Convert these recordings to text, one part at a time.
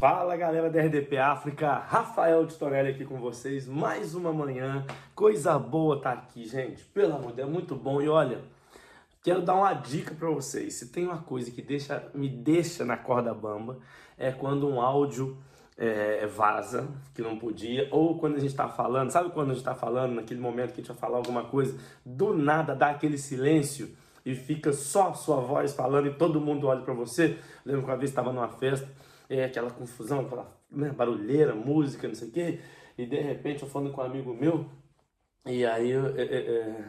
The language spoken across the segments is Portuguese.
Fala galera da RDP África, Rafael Titorelli aqui com vocês, mais uma manhã, coisa boa tá aqui, gente, pelo amor de Deus, é muito bom e olha, quero dar uma dica para vocês, se tem uma coisa que deixa, me deixa na corda bamba, é quando um áudio é, vaza, que não podia, ou quando a gente tá falando, sabe quando a gente tá falando, naquele momento que a gente vai falar alguma coisa, do nada dá aquele silêncio e fica só a sua voz falando e todo mundo olha para você, lembro que uma vez estava numa festa, é, aquela confusão, aquela né, barulheira, música, não sei o quê. E de repente eu falando com um amigo meu, e aí é, é, é,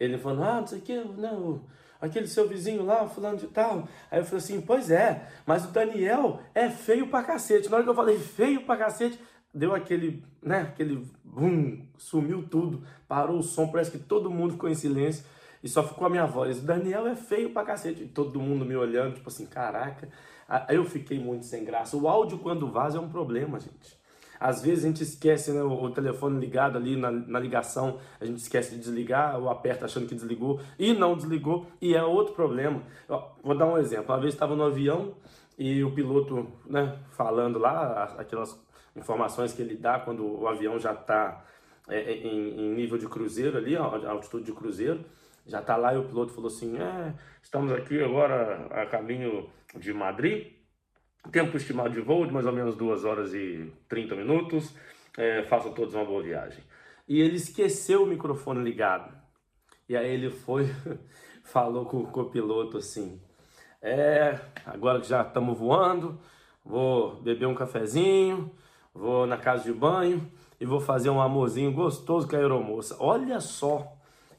ele falando, ah, não sei o quê, não, aquele seu vizinho lá, fulano de tal. Aí eu falei assim, pois é, mas o Daniel é feio pra cacete. Na hora que eu falei feio pra cacete, deu aquele, né, aquele bum, sumiu tudo, parou o som, parece que todo mundo ficou em silêncio e só ficou a minha voz. Daniel é feio pra cacete. E todo mundo me olhando, tipo assim, caraca. Aí eu fiquei muito sem graça. O áudio, quando vaza, é um problema, gente. Às vezes a gente esquece né, o, telefone ligado ali na, na, ligação, a gente esquece de desligar ou aperta achando que desligou e não desligou, e é outro problema. Eu, vou dar um exemplo. Uma vez estava no avião e o piloto né, falando lá aquelas informações que ele dá quando o avião já está é, é, em, em, nível de cruzeiro ali, altitude de cruzeiro já está lá e o piloto falou assim: é, estamos aqui agora a caminho de Madrid, tempo estimado de voo de mais ou menos 2 horas e 30 minutos, é, façam todos uma boa viagem. E ele esqueceu o microfone ligado. E aí ele foi, falou com o copiloto assim: É, agora que já estamos voando, vou beber um cafezinho, vou na casa de banho e vou fazer um amorzinho gostoso com a aeromoça. Olha só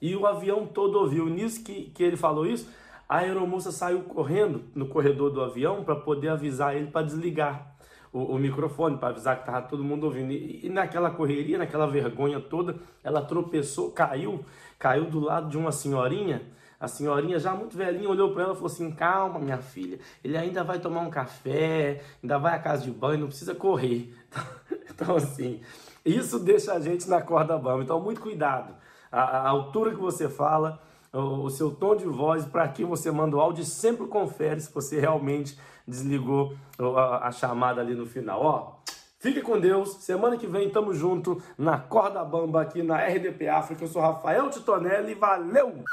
e o avião todo ouviu. Nisso que, que ele falou isso, a aeromoça saiu correndo no corredor do avião para poder avisar ele para desligar o, o microfone, para avisar que estava todo mundo ouvindo. E, e, naquela correria, naquela vergonha toda, ela tropeçou, caiu, caiu do lado de uma senhorinha. A senhorinha, já muito velhinha, olhou para ela e falou assim: Calma, minha filha, ele ainda vai tomar um café, ainda vai à casa de banho, não precisa correr. Então, assim, isso deixa a gente na corda bamba. Então, muito cuidado a, a altura que você fala, o, o seu tom de voz, para quem você manda o áudio, sempre confere se você realmente desligou a, a chamada ali no final. Ó, Fique com Deus. Semana que vem tamo junto na Corda Bamba aqui na RDP África. Eu sou Rafael Titonelli. Valeu!